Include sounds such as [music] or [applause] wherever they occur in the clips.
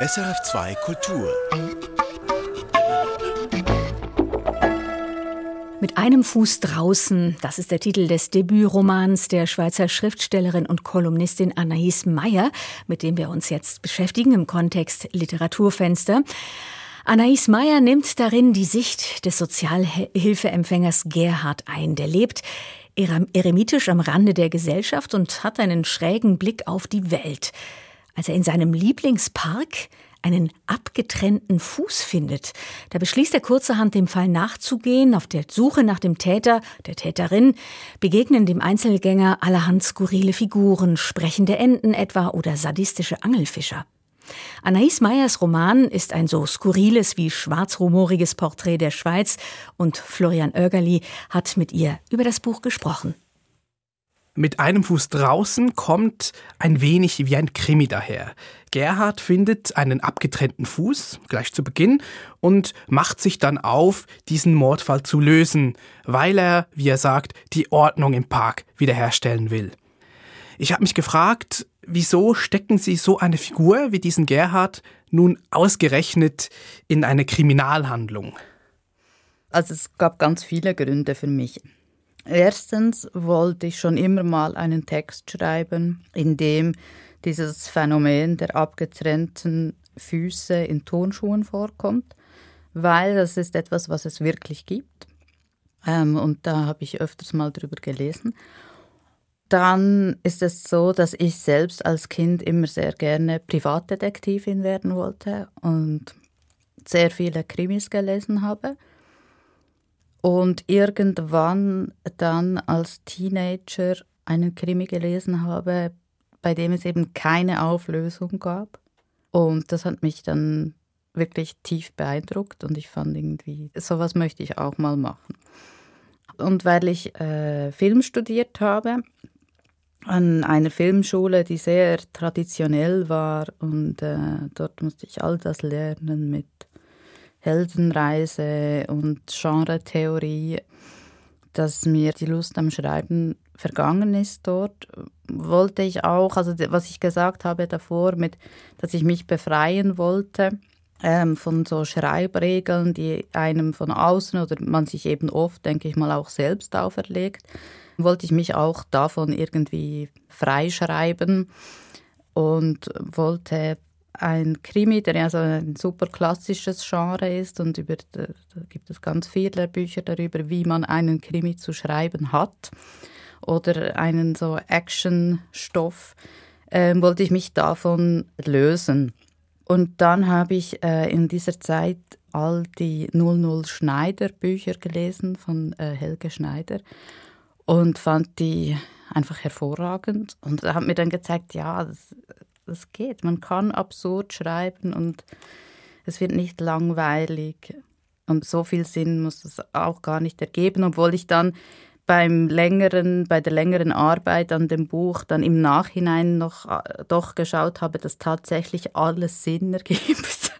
SRF2 Kultur. Mit einem Fuß draußen, das ist der Titel des Debütromans der Schweizer Schriftstellerin und Kolumnistin Anaïs Meyer, mit dem wir uns jetzt beschäftigen im Kontext Literaturfenster. Anaïs Meyer nimmt darin die Sicht des Sozialhilfeempfängers Gerhard ein. Der lebt eremitisch am Rande der Gesellschaft und hat einen schrägen Blick auf die Welt. Als er in seinem Lieblingspark einen abgetrennten Fuß findet. Da beschließt er kurzerhand dem Fall nachzugehen. Auf der Suche nach dem Täter, der Täterin, begegnen dem Einzelgänger allerhand skurrile Figuren, sprechende Enten etwa oder sadistische Angelfischer. Anaïs Meyers Roman ist ein so skurriles wie schwarzhumoriges Porträt der Schweiz und Florian Oergerli hat mit ihr über das Buch gesprochen mit einem Fuß draußen kommt ein wenig wie ein Krimi daher. Gerhard findet einen abgetrennten Fuß gleich zu Beginn und macht sich dann auf, diesen Mordfall zu lösen, weil er, wie er sagt, die Ordnung im Park wiederherstellen will. Ich habe mich gefragt, wieso stecken Sie so eine Figur wie diesen Gerhard nun ausgerechnet in eine Kriminalhandlung? Also es gab ganz viele Gründe für mich. Erstens wollte ich schon immer mal einen Text schreiben, in dem dieses Phänomen der abgetrennten Füße in Turnschuhen vorkommt, weil das ist etwas, was es wirklich gibt. Ähm, und da habe ich öfters mal drüber gelesen. Dann ist es so, dass ich selbst als Kind immer sehr gerne Privatdetektivin werden wollte und sehr viele Krimis gelesen habe. Und irgendwann dann als Teenager einen Krimi gelesen habe, bei dem es eben keine Auflösung gab. Und das hat mich dann wirklich tief beeindruckt und ich fand irgendwie, sowas möchte ich auch mal machen. Und weil ich äh, Film studiert habe, an einer Filmschule, die sehr traditionell war und äh, dort musste ich all das lernen mit Heldenreise und Genretheorie, dass mir die Lust am Schreiben vergangen ist dort, wollte ich auch, also was ich gesagt habe davor, mit, dass ich mich befreien wollte ähm, von so Schreibregeln, die einem von außen oder man sich eben oft, denke ich mal, auch selbst auferlegt, wollte ich mich auch davon irgendwie freischreiben und wollte ein Krimi, der ja so ein super klassisches Genre ist und über, da gibt es ganz viele Bücher darüber, wie man einen Krimi zu schreiben hat oder einen so Actionstoff, äh, wollte ich mich davon lösen. Und dann habe ich äh, in dieser Zeit all die 00 Schneider Bücher gelesen von äh, Helge Schneider und fand die einfach hervorragend und hat mir dann gezeigt, ja, das das geht. Man kann absurd schreiben und es wird nicht langweilig. Und so viel Sinn muss es auch gar nicht ergeben, obwohl ich dann beim längeren, bei der längeren Arbeit an dem Buch dann im Nachhinein noch äh, doch geschaut habe, dass tatsächlich alles Sinn ergibt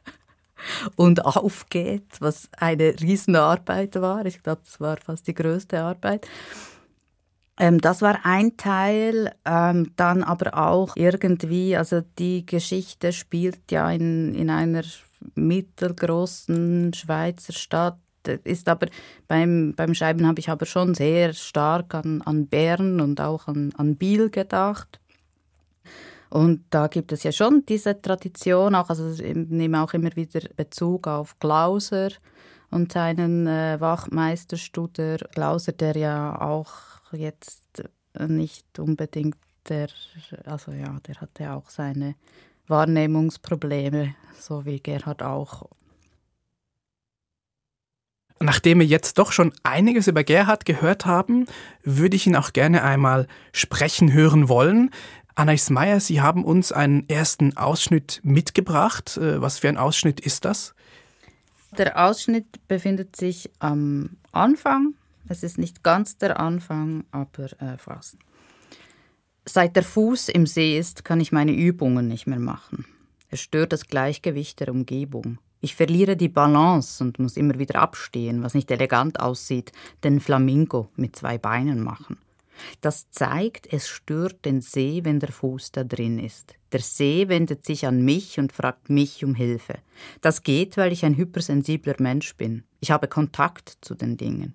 [laughs] und aufgeht, was eine Riesenarbeit war. Ich glaube, das war fast die größte Arbeit. Ähm, das war ein Teil, ähm, dann aber auch irgendwie, also die Geschichte spielt ja in, in einer mittelgroßen Schweizer Stadt, ist aber beim, beim Schreiben habe ich aber schon sehr stark an, an Bern und auch an, an Biel gedacht. Und da gibt es ja schon diese Tradition, auch, also ich nehme auch immer wieder Bezug auf Glauser und seinen äh, Wachmeisterstuder Glauser, der ja auch jetzt nicht unbedingt der, also ja, der hatte auch seine Wahrnehmungsprobleme, so wie Gerhard auch. Nachdem wir jetzt doch schon einiges über Gerhard gehört haben, würde ich ihn auch gerne einmal sprechen hören wollen. Anais Meyer, Sie haben uns einen ersten Ausschnitt mitgebracht. Äh, was für ein Ausschnitt ist das? Der Ausschnitt befindet sich am Anfang es ist nicht ganz der Anfang, aber äh, fast. Seit der Fuß im See ist, kann ich meine Übungen nicht mehr machen. Es stört das Gleichgewicht der Umgebung. Ich verliere die Balance und muss immer wieder abstehen, was nicht elegant aussieht, den Flamingo mit zwei Beinen machen. Das zeigt, es stört den See, wenn der Fuß da drin ist. Der See wendet sich an mich und fragt mich um Hilfe. Das geht, weil ich ein hypersensibler Mensch bin. Ich habe Kontakt zu den Dingen.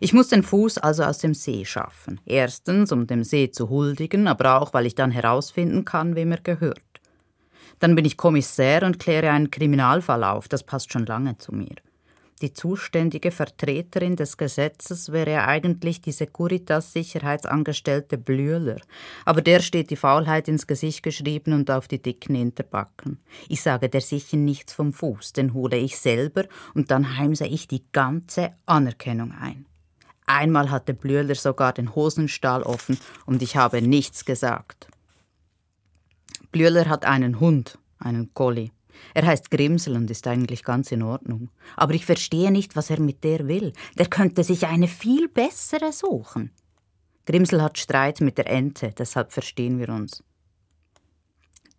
Ich muss den Fuß also aus dem See schaffen. Erstens, um dem See zu huldigen, aber auch, weil ich dann herausfinden kann, wem er gehört. Dann bin ich Kommissär und kläre einen Kriminalfall auf. Das passt schon lange zu mir. Die zuständige Vertreterin des Gesetzes wäre ja eigentlich die Securitas-Sicherheitsangestellte Blühler. Aber der steht die Faulheit ins Gesicht geschrieben und auf die dicken Hinterbacken. Ich sage der sicher nichts vom Fuß, den hole ich selber und dann heimse ich die ganze Anerkennung ein. Einmal hatte Blühler sogar den Hosenstall offen und ich habe nichts gesagt. Blühler hat einen Hund, einen Collie. Er heißt Grimsel und ist eigentlich ganz in Ordnung. Aber ich verstehe nicht, was er mit der will. Der könnte sich eine viel bessere suchen. Grimsel hat Streit mit der Ente, deshalb verstehen wir uns.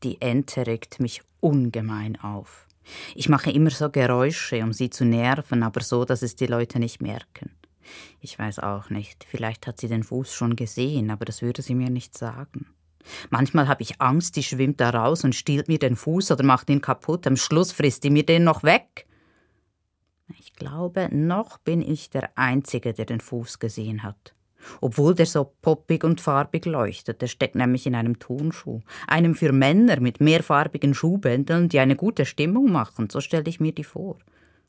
Die Ente regt mich ungemein auf. Ich mache immer so Geräusche, um sie zu nerven, aber so, dass es die Leute nicht merken. Ich weiß auch nicht, vielleicht hat sie den Fuß schon gesehen, aber das würde sie mir nicht sagen. Manchmal habe ich Angst, die schwimmt da raus und stiehlt mir den Fuß oder macht ihn kaputt. Am Schluss frisst die mir den noch weg. Ich glaube, noch bin ich der Einzige, der den Fuß gesehen hat. Obwohl der so poppig und farbig leuchtet. Der steckt nämlich in einem Turnschuh. Einem für Männer mit mehrfarbigen Schuhbändeln, die eine gute Stimmung machen. So stelle ich mir die vor.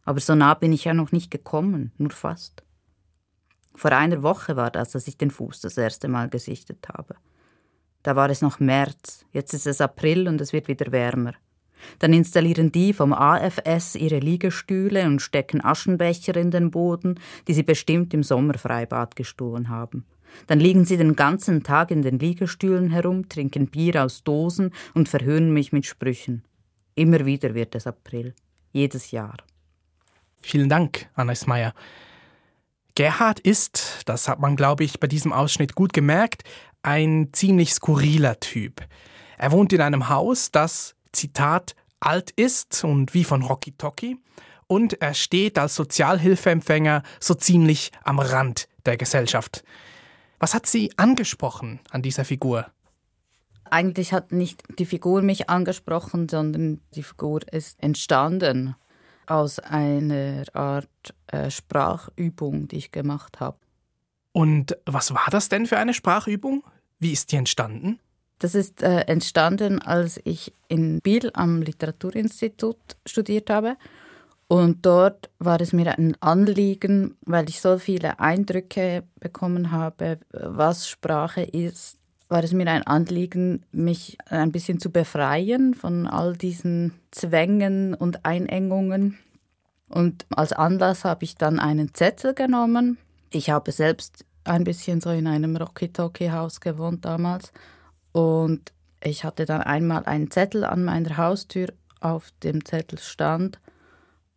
Aber so nah bin ich ja noch nicht gekommen, nur fast. Vor einer Woche war das, als ich den Fuß das erste Mal gesichtet habe. Da war es noch März, jetzt ist es April und es wird wieder wärmer. Dann installieren die vom AFS ihre Liegestühle und stecken Aschenbecher in den Boden, die sie bestimmt im Sommerfreibad gestohlen haben. Dann liegen sie den ganzen Tag in den Liegestühlen herum, trinken Bier aus Dosen und verhöhnen mich mit Sprüchen. Immer wieder wird es April. Jedes Jahr. Vielen Dank, Annes Meyer. Gerhard ist, das hat man, glaube ich, bei diesem Ausschnitt gut gemerkt, ein ziemlich skurriler Typ. Er wohnt in einem Haus, das, Zitat, alt ist und wie von Rocky Tocky, und er steht als Sozialhilfeempfänger so ziemlich am Rand der Gesellschaft. Was hat Sie angesprochen an dieser Figur? Eigentlich hat nicht die Figur mich angesprochen, sondern die Figur ist entstanden aus einer Art äh, Sprachübung, die ich gemacht habe. Und was war das denn für eine Sprachübung? Wie ist die entstanden? Das ist äh, entstanden, als ich in Biel am Literaturinstitut studiert habe. Und dort war es mir ein Anliegen, weil ich so viele Eindrücke bekommen habe, was Sprache ist, war es mir ein Anliegen, mich ein bisschen zu befreien von all diesen Zwängen und Einengungen. Und als Anlass habe ich dann einen Zettel genommen. Ich habe selbst ein bisschen so in einem Rocky-Toki-Haus gewohnt damals. Und ich hatte dann einmal einen Zettel an meiner Haustür. Auf dem Zettel stand,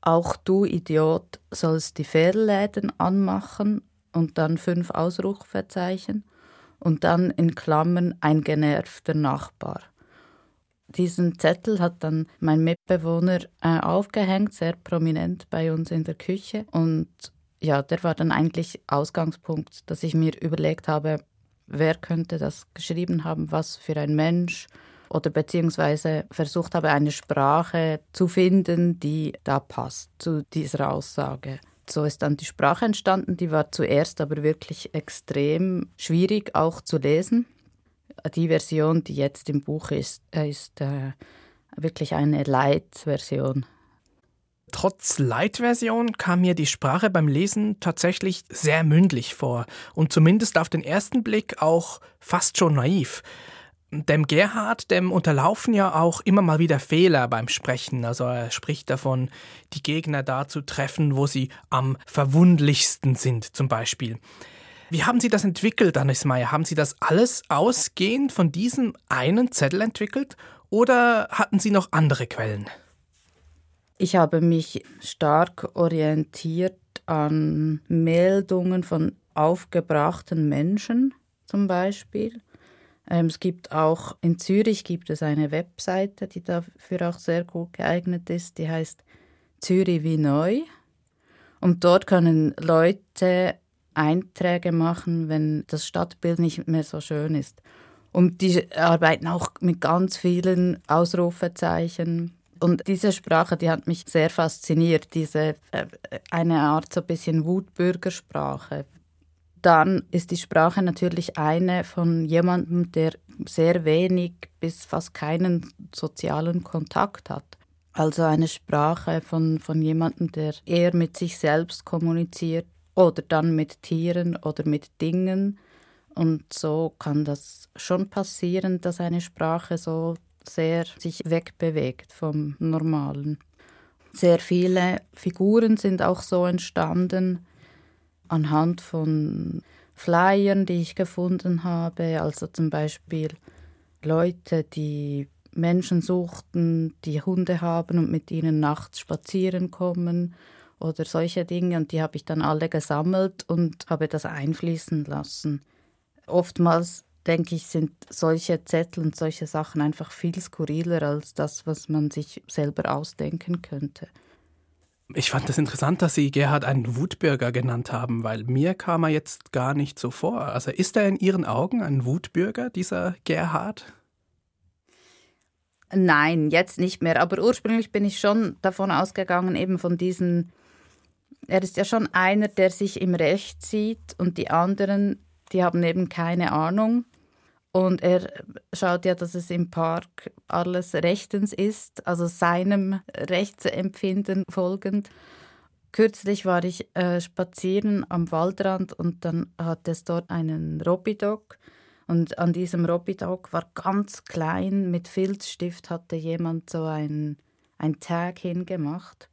auch du Idiot sollst die Fährläden anmachen und dann fünf Ausrufezeichen und dann in Klammern ein genervter Nachbar. Diesen Zettel hat dann mein Mitbewohner äh, aufgehängt, sehr prominent bei uns in der Küche. Und ja, der war dann eigentlich Ausgangspunkt, dass ich mir überlegt habe, wer könnte das geschrieben haben, was für ein Mensch oder beziehungsweise versucht habe, eine Sprache zu finden, die da passt zu dieser Aussage. So ist dann die Sprache entstanden. Die war zuerst aber wirklich extrem schwierig auch zu lesen. Die Version, die jetzt im Buch ist, ist äh, wirklich eine Light-Version. Trotz Light-Version kam mir die Sprache beim Lesen tatsächlich sehr mündlich vor und zumindest auf den ersten Blick auch fast schon naiv. Dem Gerhard, dem unterlaufen ja auch immer mal wieder Fehler beim Sprechen. Also er spricht davon, die Gegner da zu treffen, wo sie am verwundlichsten sind, zum Beispiel. Wie haben Sie das entwickelt, Anis Meyer? Haben Sie das alles ausgehend von diesem einen Zettel entwickelt oder hatten Sie noch andere Quellen? Ich habe mich stark orientiert an Meldungen von aufgebrachten Menschen zum Beispiel. Ähm, es gibt auch in Zürich gibt es eine Webseite, die dafür auch sehr gut geeignet ist. Die heißt Zürich wie neu. Und dort können Leute Einträge machen, wenn das Stadtbild nicht mehr so schön ist. Und die arbeiten auch mit ganz vielen Ausrufezeichen. Und diese Sprache, die hat mich sehr fasziniert, diese äh, eine Art so ein bisschen Wutbürgersprache. Dann ist die Sprache natürlich eine von jemandem, der sehr wenig bis fast keinen sozialen Kontakt hat. Also eine Sprache von, von jemandem, der eher mit sich selbst kommuniziert oder dann mit Tieren oder mit Dingen. Und so kann das schon passieren, dass eine Sprache so sehr sich wegbewegt vom Normalen. Sehr viele Figuren sind auch so entstanden anhand von Flyern, die ich gefunden habe, also zum Beispiel Leute, die Menschen suchten, die Hunde haben und mit ihnen nachts spazieren kommen oder solche Dinge und die habe ich dann alle gesammelt und habe das einfließen lassen. Oftmals denke ich, sind solche Zettel und solche Sachen einfach viel skurriler als das, was man sich selber ausdenken könnte. Ich fand das interessant, dass Sie Gerhard einen Wutbürger genannt haben, weil mir kam er jetzt gar nicht so vor. Also ist er in Ihren Augen ein Wutbürger, dieser Gerhard? Nein, jetzt nicht mehr. Aber ursprünglich bin ich schon davon ausgegangen, eben von diesen. Er ist ja schon einer, der sich im Recht sieht und die anderen, die haben eben keine Ahnung. Und er schaut ja, dass es im Park alles rechtens ist, also seinem Rechtsempfinden folgend. Kürzlich war ich äh, spazieren am Waldrand und dann hat es dort einen Robidog. Und an diesem Robidog war ganz klein, mit Filzstift hatte jemand so ein, ein Tag hingemacht.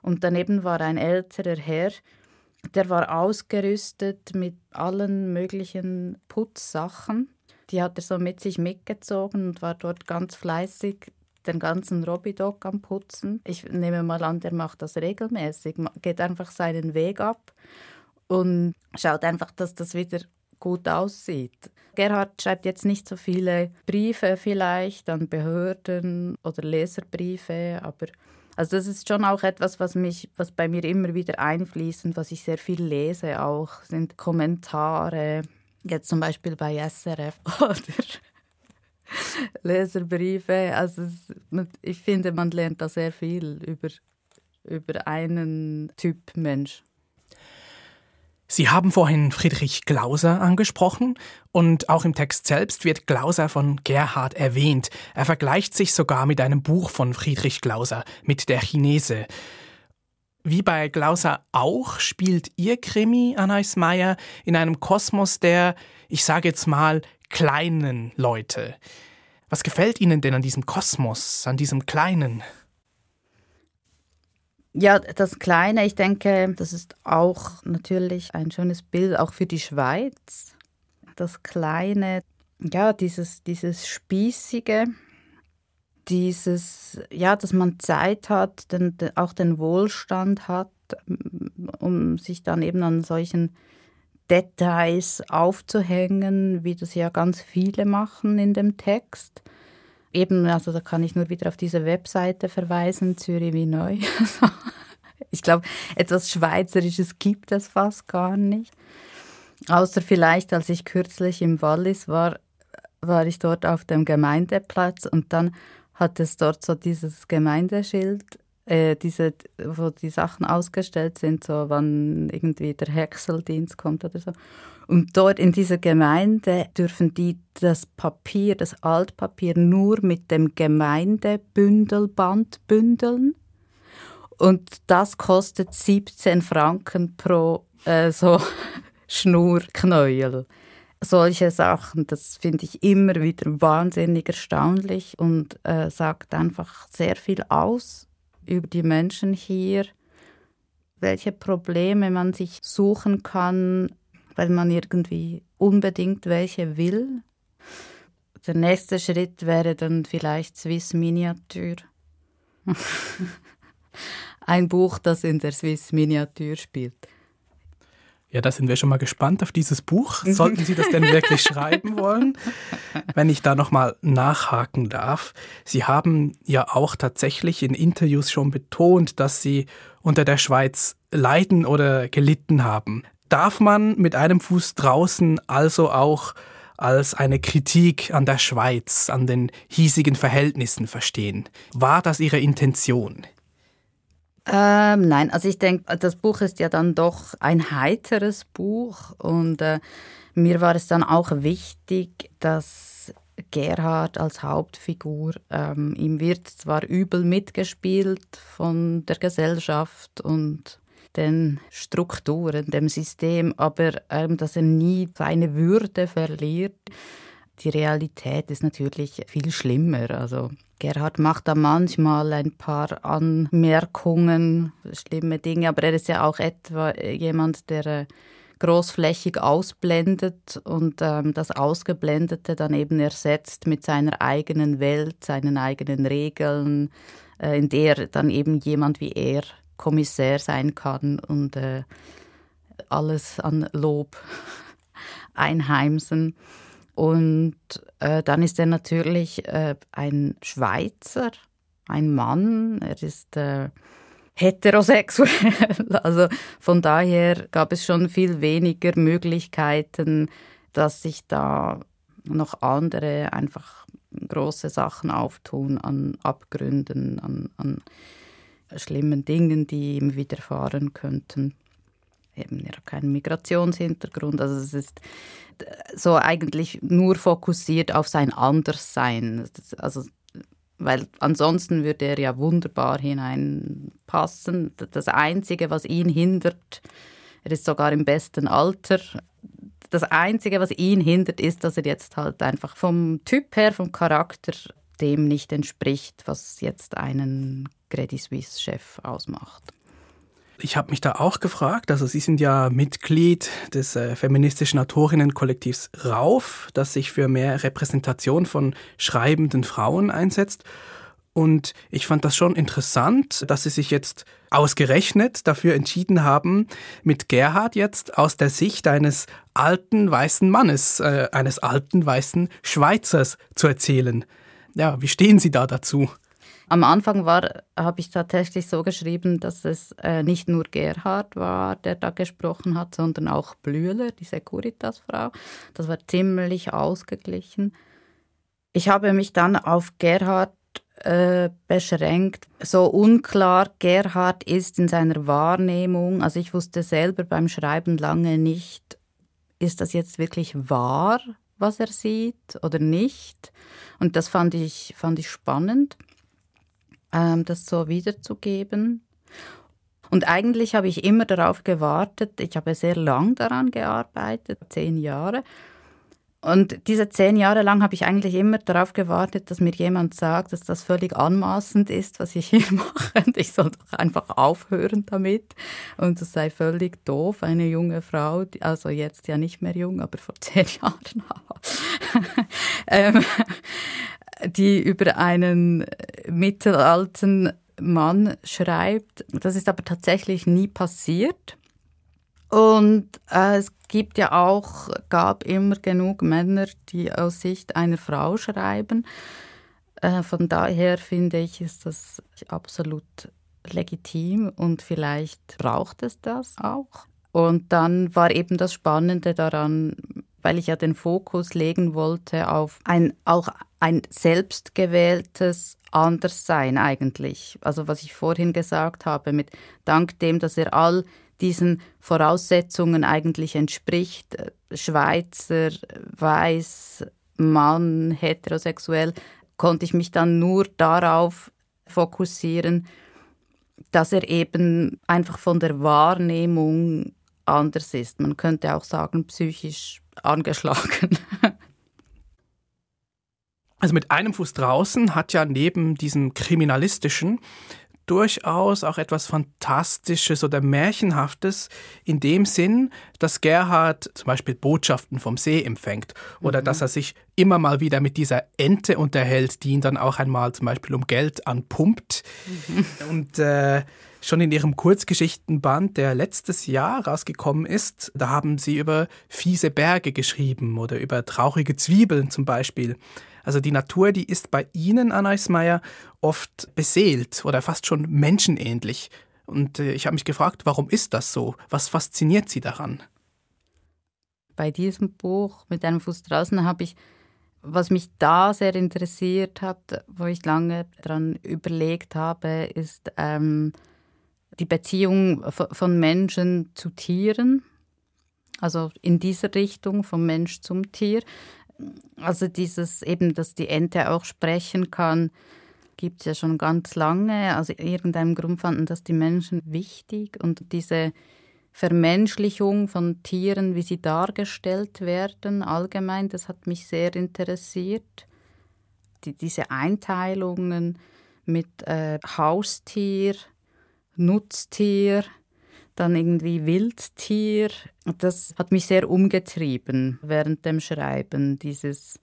Und daneben war ein älterer Herr, der war ausgerüstet mit allen möglichen Putzsachen die hat er so mit sich mitgezogen und war dort ganz fleißig den ganzen Robidog am Putzen. Ich nehme mal an, der macht das regelmäßig, geht einfach seinen Weg ab und schaut einfach, dass das wieder gut aussieht. Gerhard schreibt jetzt nicht so viele Briefe vielleicht an Behörden oder Leserbriefe, aber also das ist schon auch etwas, was mich, was bei mir immer wieder einfließt und was ich sehr viel lese auch, sind Kommentare, Jetzt zum Beispiel bei SRF [laughs] oder Leserbriefe. Also es, ich finde, man lernt da sehr viel über, über einen Typ Mensch. Sie haben vorhin Friedrich Glauser angesprochen und auch im Text selbst wird Glauser von Gerhard erwähnt. Er vergleicht sich sogar mit einem Buch von Friedrich Glauser, mit der Chinese. Wie bei Glauser auch spielt ihr Krimi, Anais Meyer, in einem Kosmos der, ich sage jetzt mal, kleinen Leute. Was gefällt Ihnen denn an diesem Kosmos, an diesem Kleinen? Ja, das Kleine, ich denke, das ist auch natürlich ein schönes Bild, auch für die Schweiz. Das Kleine, ja, dieses, dieses Spießige, dieses, ja, dass man Zeit hat, den, auch den Wohlstand hat, um sich dann eben an solchen Details aufzuhängen, wie das ja ganz viele machen in dem Text. Eben, also da kann ich nur wieder auf diese Webseite verweisen, Zürich wie neu. [laughs] ich glaube, etwas Schweizerisches gibt es fast gar nicht. Außer vielleicht, als ich kürzlich im Wallis war, war ich dort auf dem Gemeindeplatz und dann hat es dort so dieses Gemeindeschild, äh, diese, wo die Sachen ausgestellt sind, so wann irgendwie der Häckseldienst kommt oder so. Und dort in dieser Gemeinde dürfen die das Papier, das Altpapier nur mit dem Gemeindebündelband bündeln. Und das kostet 17 Franken pro äh, so [laughs] Schnurknäuel solche Sachen, das finde ich immer wieder wahnsinnig erstaunlich und äh, sagt einfach sehr viel aus über die Menschen hier, welche Probleme man sich suchen kann, weil man irgendwie unbedingt welche will. Der nächste Schritt wäre dann vielleicht Swiss Miniatur. [laughs] Ein Buch, das in der Swiss Miniatur spielt. Ja, da sind wir schon mal gespannt auf dieses Buch. [laughs] Sollten Sie das denn wirklich schreiben wollen? Wenn ich da nochmal nachhaken darf. Sie haben ja auch tatsächlich in Interviews schon betont, dass Sie unter der Schweiz leiden oder gelitten haben. Darf man mit einem Fuß draußen also auch als eine Kritik an der Schweiz, an den hiesigen Verhältnissen verstehen? War das Ihre Intention? Ähm, nein, also ich denke, das Buch ist ja dann doch ein heiteres Buch und äh, mir war es dann auch wichtig, dass Gerhard als Hauptfigur, ähm, ihm wird zwar übel mitgespielt von der Gesellschaft und den Strukturen, dem System, aber ähm, dass er nie seine Würde verliert. Die Realität ist natürlich viel schlimmer. Also Gerhard macht da manchmal ein paar Anmerkungen, schlimme Dinge, aber er ist ja auch etwa jemand, der äh, großflächig ausblendet und ähm, das Ausgeblendete dann eben ersetzt mit seiner eigenen Welt, seinen eigenen Regeln, äh, in der dann eben jemand wie er Kommissär sein kann und äh, alles an Lob [laughs] einheimsen. Und äh, dann ist er natürlich äh, ein Schweizer, ein Mann, er ist äh, heterosexuell. [laughs] Also von daher gab es schon viel weniger Möglichkeiten, dass sich da noch andere einfach große Sachen auftun an Abgründen, an, an schlimmen Dingen, die ihm widerfahren könnten. Eben, er hat keinen Migrationshintergrund. Also es ist so eigentlich nur fokussiert auf sein Anderssein. Also, weil ansonsten würde er ja wunderbar hineinpassen. Das Einzige, was ihn hindert, er ist sogar im besten Alter. Das Einzige, was ihn hindert, ist, dass er jetzt halt einfach vom Typ her, vom Charakter dem nicht entspricht, was jetzt einen Credit Suisse-Chef ausmacht. Ich habe mich da auch gefragt, also Sie sind ja Mitglied des äh, feministischen Autorinnenkollektivs RAUF, das sich für mehr Repräsentation von schreibenden Frauen einsetzt. Und ich fand das schon interessant, dass Sie sich jetzt ausgerechnet dafür entschieden haben, mit Gerhard jetzt aus der Sicht eines alten weißen Mannes, äh, eines alten weißen Schweizers zu erzählen. Ja, wie stehen Sie da dazu? Am Anfang habe ich tatsächlich so geschrieben, dass es äh, nicht nur Gerhard war, der da gesprochen hat, sondern auch Blühler, die Securitas-Frau. Das war ziemlich ausgeglichen. Ich habe mich dann auf Gerhard äh, beschränkt. So unklar Gerhard ist in seiner Wahrnehmung. Also ich wusste selber beim Schreiben lange nicht, ist das jetzt wirklich wahr, was er sieht oder nicht. Und das fand ich, fand ich spannend das so wiederzugeben. Und eigentlich habe ich immer darauf gewartet, ich habe sehr lang daran gearbeitet, zehn Jahre. Und diese zehn Jahre lang habe ich eigentlich immer darauf gewartet, dass mir jemand sagt, dass das völlig anmaßend ist, was ich hier [laughs] mache. Und ich soll doch einfach aufhören damit. Und es sei völlig doof, eine junge Frau, also jetzt ja nicht mehr jung, aber vor [laughs] zehn Jahren, [laughs] ähm, die über einen mittelalten Mann schreibt. Das ist aber tatsächlich nie passiert. Und äh, es gibt ja auch, gab immer genug Männer, die aus Sicht einer Frau schreiben. Äh, von daher finde ich, ist das absolut legitim und vielleicht braucht es das auch. Und dann war eben das Spannende daran, weil ich ja den Fokus legen wollte auf ein auch ein selbstgewähltes Anderssein eigentlich. Also was ich vorhin gesagt habe, mit dank dem, dass er all diesen Voraussetzungen eigentlich entspricht, äh, Schweizer, weiß, Mann, heterosexuell, konnte ich mich dann nur darauf fokussieren, dass er eben einfach von der Wahrnehmung anders ist. Man könnte auch sagen, psychisch angeschlagen. [laughs] Also mit einem Fuß draußen hat ja neben diesem kriminalistischen durchaus auch etwas Fantastisches oder Märchenhaftes in dem Sinn, dass Gerhard zum Beispiel Botschaften vom See empfängt oder mhm. dass er sich immer mal wieder mit dieser Ente unterhält, die ihn dann auch einmal zum Beispiel um Geld anpumpt. Mhm. Und äh, Schon in ihrem Kurzgeschichtenband, der letztes Jahr rausgekommen ist, da haben sie über fiese Berge geschrieben oder über traurige Zwiebeln zum Beispiel. Also die Natur, die ist bei Ihnen, Anna Ismaier, oft beseelt oder fast schon menschenähnlich. Und äh, ich habe mich gefragt, warum ist das so? Was fasziniert Sie daran? bei diesem Buch mit einem Fuß draußen habe ich, was mich da sehr interessiert hat, wo ich lange daran überlegt habe, ist ähm, die Beziehung von Menschen zu Tieren. Also in dieser Richtung vom Mensch zum Tier. Also dieses eben, dass die Ente auch sprechen kann, gibt es ja schon ganz lange. Also irgendeinem Grund fanden das die Menschen wichtig und diese Vermenschlichung von Tieren, wie sie dargestellt werden, allgemein, das hat mich sehr interessiert. Die, diese Einteilungen mit äh, Haustier, Nutztier, dann irgendwie Wildtier. Das hat mich sehr umgetrieben während dem Schreiben, dieses,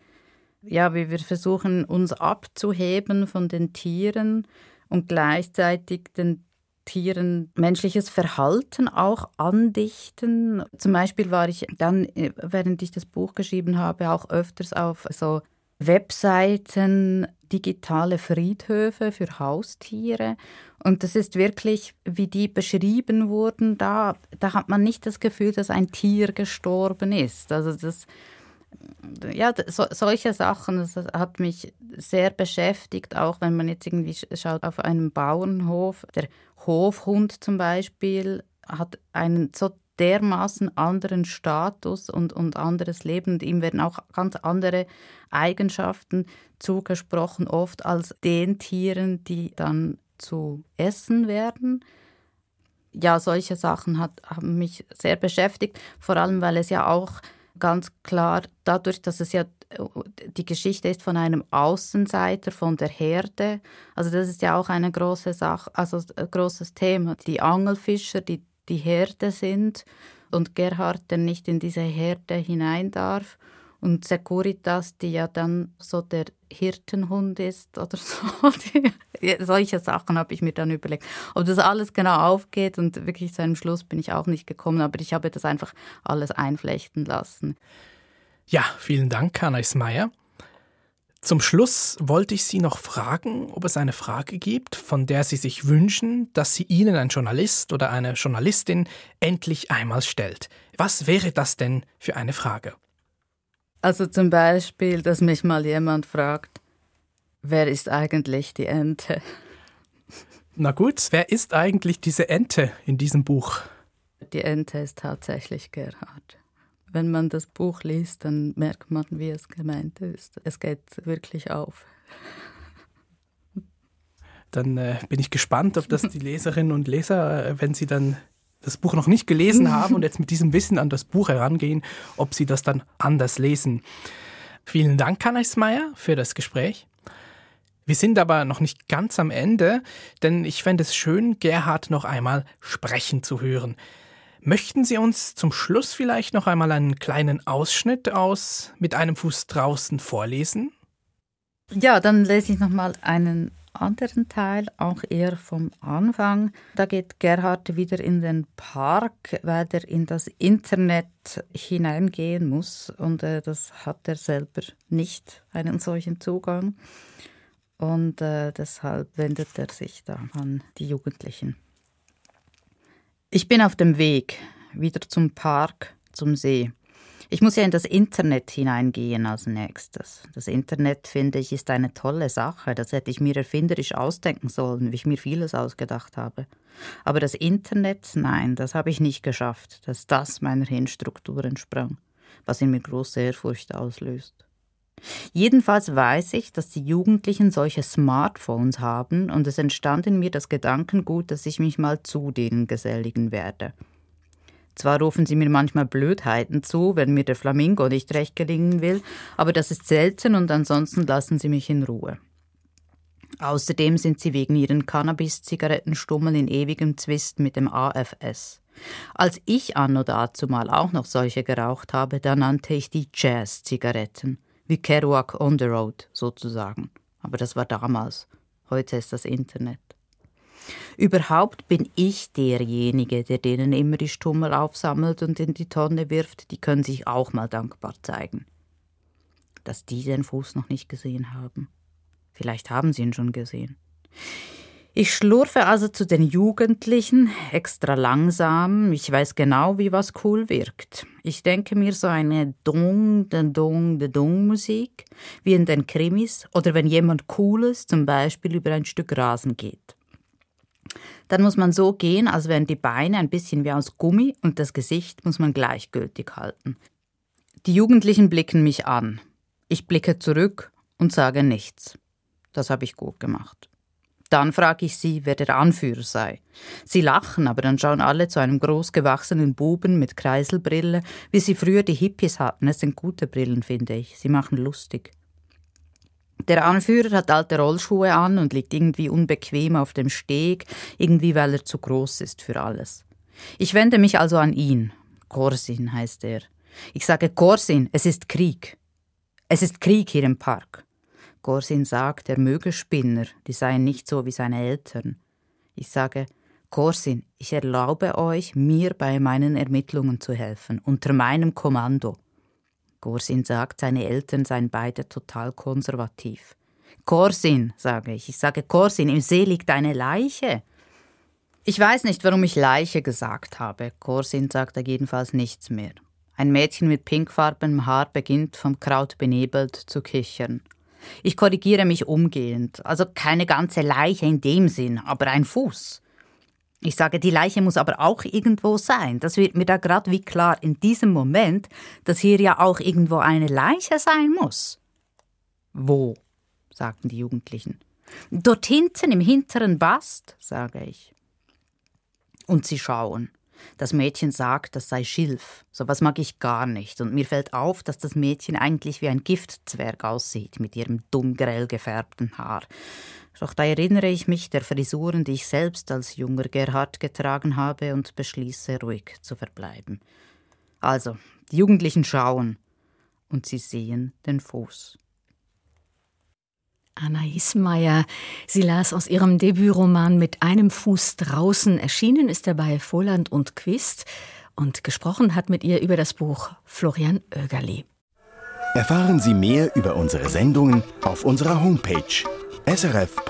ja, wie wir versuchen, uns abzuheben von den Tieren und gleichzeitig den Tieren menschliches Verhalten auch andichten. Zum Beispiel war ich dann, äh, während ich das Buch geschrieben habe, auch öfters auf so Webseiten, digitale Friedhöfe für Haustiere. Und das ist wirklich, wie die beschrieben wurden, da, da hat man nicht das Gefühl, dass ein Tier gestorben ist. Also das, ja, so, solche Sachen, das hat mich sehr beschäftigt, auch wenn man jetzt irgendwie schaut auf einem Bauernhof. Der Hofhund zum Beispiel hat einen so dermaßen anderen Status und, und anderes Leben und ihm werden auch ganz andere Eigenschaften zugesprochen, oft als den Tieren, die dann zu essen werden. Ja, solche Sachen hat, haben mich sehr beschäftigt, vor allem weil es ja auch ganz klar dadurch, dass es ja die Geschichte ist von einem Außenseiter, von der Herde. Also das ist ja auch eine große Sache, also ein großes Thema. Die Angelfischer, die die Herde sind und Gerhard, der nicht in diese Herde hinein darf und Securitas, die ja dann so der Hirtenhund ist oder so. [laughs] Solche Sachen habe ich mir dann überlegt. Ob das alles genau aufgeht und wirklich zu einem Schluss bin ich auch nicht gekommen, aber ich habe das einfach alles einflechten lassen. Ja, vielen Dank, Hannes Meyer. Zum Schluss wollte ich Sie noch fragen, ob es eine Frage gibt, von der Sie sich wünschen, dass sie Ihnen ein Journalist oder eine Journalistin endlich einmal stellt. Was wäre das denn für eine Frage? Also zum Beispiel, dass mich mal jemand fragt, wer ist eigentlich die Ente? Na gut, wer ist eigentlich diese Ente in diesem Buch? Die Ente ist tatsächlich Gerhard wenn man das Buch liest, dann merkt man, wie es gemeint ist. Es geht wirklich auf. Dann äh, bin ich gespannt, ob das [laughs] die Leserinnen und Leser, äh, wenn sie dann das Buch noch nicht gelesen [laughs] haben und jetzt mit diesem Wissen an das Buch herangehen, ob sie das dann anders lesen. Vielen Dank, Meyer, für das Gespräch. Wir sind aber noch nicht ganz am Ende, denn ich fände es schön, Gerhard noch einmal sprechen zu hören. Möchten Sie uns zum Schluss vielleicht noch einmal einen kleinen Ausschnitt aus Mit einem Fuß draußen vorlesen? Ja, dann lese ich noch mal einen anderen Teil, auch eher vom Anfang. Da geht Gerhard wieder in den Park, weil er in das Internet hineingehen muss und äh, das hat er selber nicht, einen solchen Zugang. Und äh, deshalb wendet er sich da an die Jugendlichen. Ich bin auf dem Weg wieder zum Park, zum See. Ich muss ja in das Internet hineingehen als nächstes. Das Internet, finde ich, ist eine tolle Sache. Das hätte ich mir erfinderisch ausdenken sollen, wie ich mir vieles ausgedacht habe. Aber das Internet, nein, das habe ich nicht geschafft, dass das meiner Hirnstruktur entsprang, was in mir große Ehrfurcht auslöst. Jedenfalls weiß ich, dass die Jugendlichen solche Smartphones haben und es entstand in mir das Gedankengut, dass ich mich mal zu denen geselligen werde. Zwar rufen sie mir manchmal Blödheiten zu, wenn mir der Flamingo nicht recht gelingen will, aber das ist selten und ansonsten lassen sie mich in Ruhe. Außerdem sind sie wegen ihren Cannabis-Zigarettenstummeln in ewigem Zwist mit dem AFS. Als ich anno dazu mal auch noch solche geraucht habe, da nannte ich die Jazz-Zigaretten wie Kerouac on the road sozusagen. Aber das war damals. Heute ist das Internet. Überhaupt bin ich derjenige, der denen immer die Stummel aufsammelt und in die Tonne wirft. Die können sich auch mal dankbar zeigen. Dass die den Fuß noch nicht gesehen haben. Vielleicht haben sie ihn schon gesehen. Ich schlurfe also zu den Jugendlichen, extra langsam. Ich weiß genau, wie was cool wirkt. Ich denke mir so eine Dong, den Dong, de Dong Musik, wie in den Krimis oder wenn jemand Cooles zum Beispiel über ein Stück Rasen geht. Dann muss man so gehen, als wären die Beine ein bisschen wie aus Gummi und das Gesicht muss man gleichgültig halten. Die Jugendlichen blicken mich an. Ich blicke zurück und sage nichts. Das habe ich gut gemacht. Dann frage ich sie, wer der Anführer sei. Sie lachen, aber dann schauen alle zu einem großgewachsenen Buben mit Kreiselbrille, wie sie früher die Hippies hatten. Es sind gute Brillen, finde ich. Sie machen lustig. Der Anführer hat alte Rollschuhe an und liegt irgendwie unbequem auf dem Steg, irgendwie weil er zu groß ist für alles. Ich wende mich also an ihn. Korsin heißt er. Ich sage Korsin, es ist Krieg. Es ist Krieg hier im Park. Gorsin sagt, er möge Spinner, die seien nicht so wie seine Eltern. Ich sage, Gorsin, ich erlaube euch, mir bei meinen Ermittlungen zu helfen, unter meinem Kommando. Gorsin sagt, seine Eltern seien beide total konservativ. Korsin, sage ich. Ich sage, Korsin, im See liegt eine Leiche. Ich weiß nicht, warum ich Leiche gesagt habe. Korsin sagt da jedenfalls nichts mehr. Ein Mädchen mit pinkfarbenem Haar beginnt vom Kraut benebelt zu kichern. Ich korrigiere mich umgehend. Also keine ganze Leiche in dem Sinn, aber ein Fuß. Ich sage, die Leiche muss aber auch irgendwo sein. Das wird mir da gerade wie klar in diesem Moment, dass hier ja auch irgendwo eine Leiche sein muss. Wo? sagten die Jugendlichen. Dort hinten im hinteren Bast, sage ich. Und sie schauen. Das Mädchen sagt, das sei Schilf. So was mag ich gar nicht. Und mir fällt auf, dass das Mädchen eigentlich wie ein Giftzwerg aussieht, mit ihrem dumm grell gefärbten Haar. Doch da erinnere ich mich der Frisuren, die ich selbst als junger Gerhard getragen habe und beschließe, ruhig zu verbleiben. Also, die Jugendlichen schauen und sie sehen den Fuß. Anna Ismaier. Sie las aus ihrem Debütroman Mit einem Fuß draußen. Erschienen ist er bei Voland und Quist. Und gesprochen hat mit ihr über das Buch Florian Oegerli. Erfahren Sie mehr über unsere Sendungen auf unserer Homepage srf.ch-kultur.